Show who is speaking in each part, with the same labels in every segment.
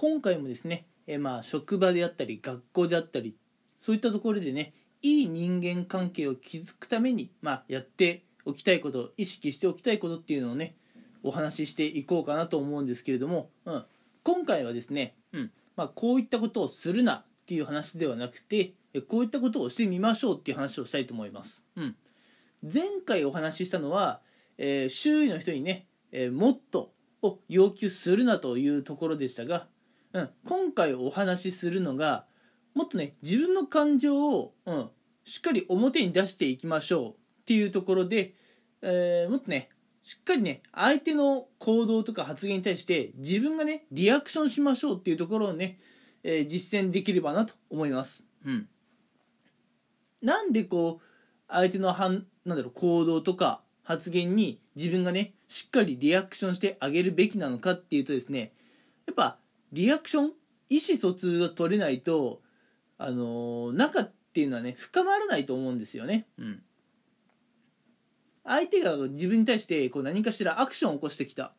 Speaker 1: 今回もですね、えーまあ職場であったり学校であったりそういったところでねいい人間関係を築くために、まあ、やっておきたいこと意識しておきたいことっていうのをねお話ししていこうかなと思うんですけれども、うん、今回はですね、うん。まあ、こういったことをするなっていう話ではなくてこういったことをしてみましょうっていう話をしたいと思います。うん、前回お話ししたのは、えー、周囲の人にね、えー、もっとを要求するなというところでしたが、うん、今回お話しするのがもっとね自分の感情を、うん、しっかり表に出していきましょうっていうところで、えー、もっとねしっかりね相手の行動とか発言に対して自分がねリアクションしましょうっていうところをね、えー、実践できればなと思います。うん、なんでこう相手のなんだろう行動とか発言に自分がねしっかりリアクションしてあげるべきなのかっていうとですねやっぱリアクション？意思疎通が取れないとあのー、仲っていうのはね深まらないと思うんですよね。うん。相手が自分に対してこう何かしらアクションを起こしてきた。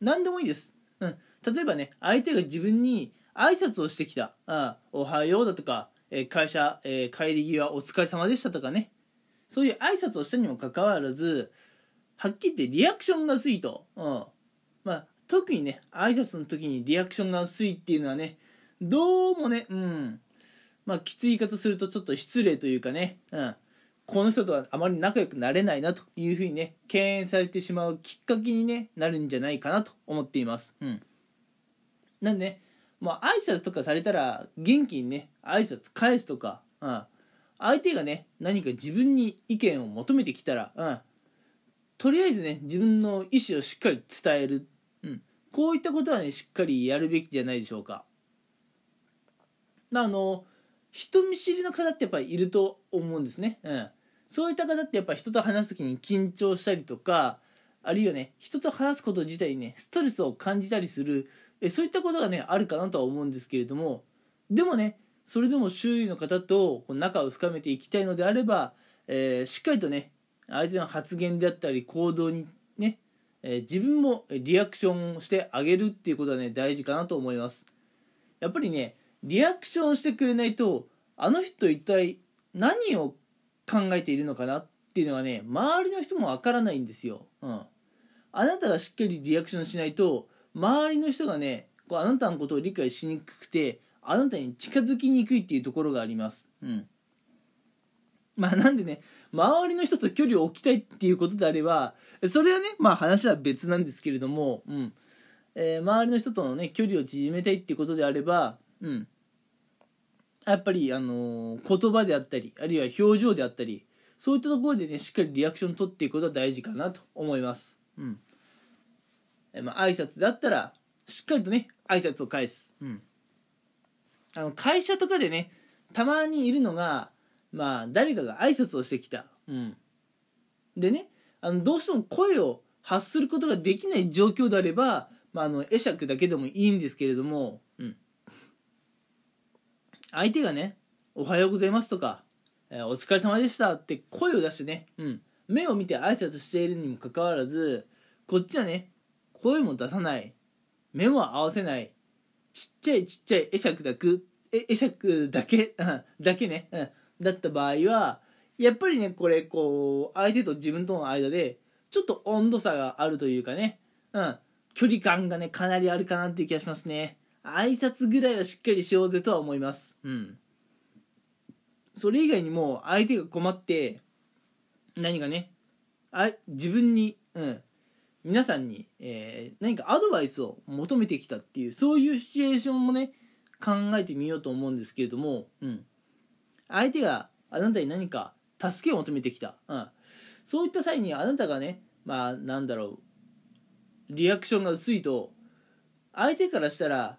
Speaker 1: 何でもいいです、うん、例えばね相手が自分に挨拶をしてきた「あおはよう」だとか、え会社、えー、帰り際お疲れ様でしたとかね。そういう挨拶をしたにもかかわらずはっきり言ってリアクションが薄いと、うん。まあ、特にね挨拶の時にリアクションが薄いっていうのはねどうもねうん。まあきつい言い方するとちょっと失礼というかね、うん、この人とはあまり仲良くなれないなというふうにね敬遠されてしまうきっかけに、ね、なるんじゃないかなと思っています。うん、なんでねもう挨拶とかされたら元気にね挨拶返すとか、うん、相手がね何か自分に意見を求めてきたら、うん、とりあえずね自分の意思をしっかり伝える、こういったことはねしっかりやるべきじゃないでしょうか。まあ、の人見知りの方ってやっぱりいると思うんですね。うん、そういった方ってやっぱ人と話す時に緊張したりとかあるいはね人と話すこと自体にねストレスを感じたりするえそういったことがねあるかなとは思うんですけれどもでもねそれでも周囲の方と仲を深めていきたいのであれば、えー、しっかりとね相手の発言であったり行動に、えー、自分もリアクションしてあげるっていうことはね大事かなと思います。やっぱりねリアクションしてくれないとあの人一体何を考えているのかなっていうのがね周りの人もわからないんですよ、うん、あなたがしっかりリアクションしないと周りの人がねこうあなたのことを理解しにくくてあなたに近づきにくいっていうところがあります、うん、まあなんでね周りの人と距離を置きたいっていうことであればそれはねまあ話は別なんですけれども、うんえー、周りの人とのね距離を縮めたいっていうことであれば、うん、やっぱり、あのー、言葉であったりあるいは表情であったりそういったところでねしっかりリアクション取っていくことは大事かなと思います。うんえまあ挨拶だったらしっかりとね挨拶を返す。うん、あの会社とかでねたまにいるのがまあ誰かが挨拶をしてきた、うん、でねあのどうしても声を発することができない状況であれば、まあ、あの会釈だけでもいいんですけれども、うん、相手がね「おはようございます」とか「えお疲れ様でした」って声を出してね、うん、目を見て挨拶しているにもかかわらずこっちはね声も出さない目も合わせないちっちゃいちっちゃい会釈だく会釈だけ だけね、うん、だった場合はやっぱりねこれこう相手と自分との間でちょっと温度差があるというかね、うん、距離感がねかなりあるかなっていう気がしますね。挨拶ぐらいはしっかりしようぜとは思います。うん。それ以外にも相手が困って何かねあ自分に、うん、皆さんに、えー、何かアドバイスを求めてきたっていうそういうシチュエーションもね考えてみようと思うんですけれども、うん、相手があなたに何か助けを求めてきた、うん、そういった際にあなたがねまあなんだろう。リアクションが薄いと相手からしたら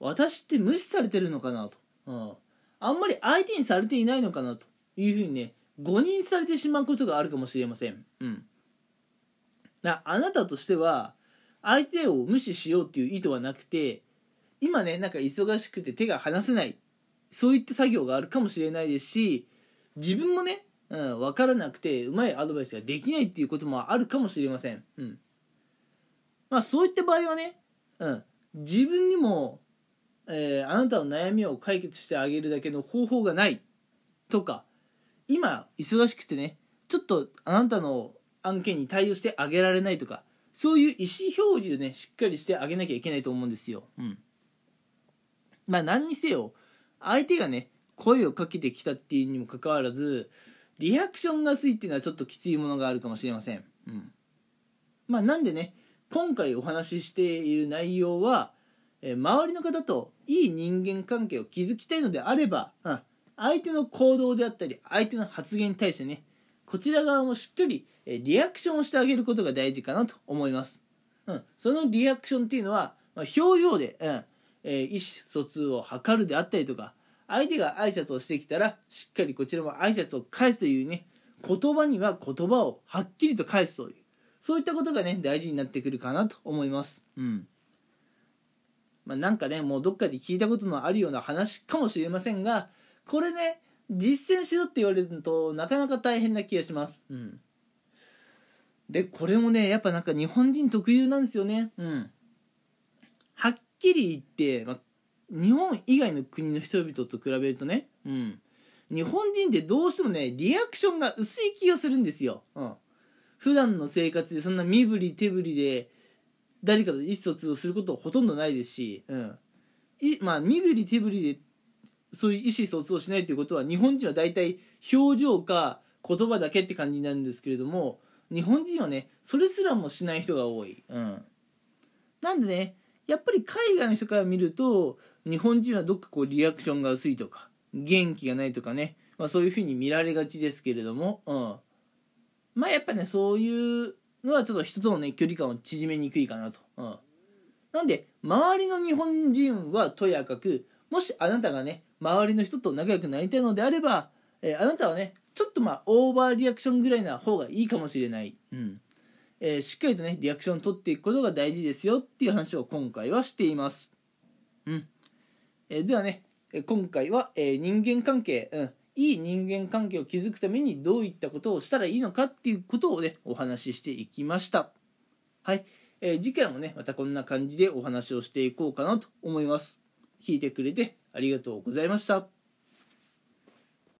Speaker 1: 私って無視されてるのかなと、うん、あんまり相手にされていないのかなと。いうふうにね誤認されてしまうことがあるかもしれません、うん、あなたとしては相手を無視しようっていう意図はなくて今ねなんか忙しくて手が離せない。そういった作業があるかもしれないですし自分もね、うん、分からなくてうまいアドバイスができないっていうこともあるかもしれません、うん、まあそういった場合はね、うん、自分にもえーあなたの悩みを解決してあげるだけの方法がないとか今忙しくてねちょっとあなたの案件に対応してあげられないとかそういう意思表示をねしっかりしてあげなきゃいけないと思うんですよ。うん、まあ何にせよ相手がね声をかけてきたっていうにもかかわらずリアクションが薄いっていうのはちょっときついものがあるかもしれません。うん、まあなんでね今回お話ししている内容は、えー周りの方といい人間関係を築きたいのであれば、うん。相手の行動であったり相手の発言に対してねこちら側もしっかりえーリアクションをしてあげることが大事かなと思います、うん、そのリアクションっていうのは、まあ、表情で、うん。え意思疎通を図るであったりとか相手が挨拶をしてきたらしっかりこちらも挨拶を返すというね言葉には言葉をはっきりと返すというそういったことがね大事になってくるかなと思います。うん。まあ、なんかねもうどっかで聞いたことのあるような話かもしれませんがこれね実践しろって言われるとなかなか大変な気がします。うん。でこれもねやっぱなんか日本人特有なんですよね。うん。きり言って、ま、日本以外の国の人々と比べるとねうん。日本人ってどうしてもねリアクションが薄い気がするんですよ、うん、普段の生活でそんな身振り手振りで誰かと意思疎通をすることほとんどないですし、うん。いまあ、身振り手振りでそういう意思疎通をしないということは日本人は大体表情か言葉だけって感じになるんですけれども日本人はねそれすらもしない人が多い、うん、なんでねやっぱり海外の人から見ると日本人はどっかこうリアクションが薄いとか元気がないとかね、まあ、そういうふうに見られがちですけれども、うん、まあやっぱねそういうのはちょっと人とのね距離感を縮めにくいかなと、うん、なんで周りの日本人はとやかくもしあなたがね周りの人と仲良くなりたいのであれば、えーあなたはねちょっとまあオーバーリアクションぐらいな方がいいかもしれない、うん。えーしっかりとねリアクションを取っていくことが大事ですよっていう話を今回はしています、うん。えーではね今回は、えー人間関係、うん、いい人間関係を築くためにどういったことをしたらいいのかっていうことをねお話ししていきました。はい、えー次回もねまたこんな感じでお話をしていこうかなと思います。聞いてくれてありがとうございました。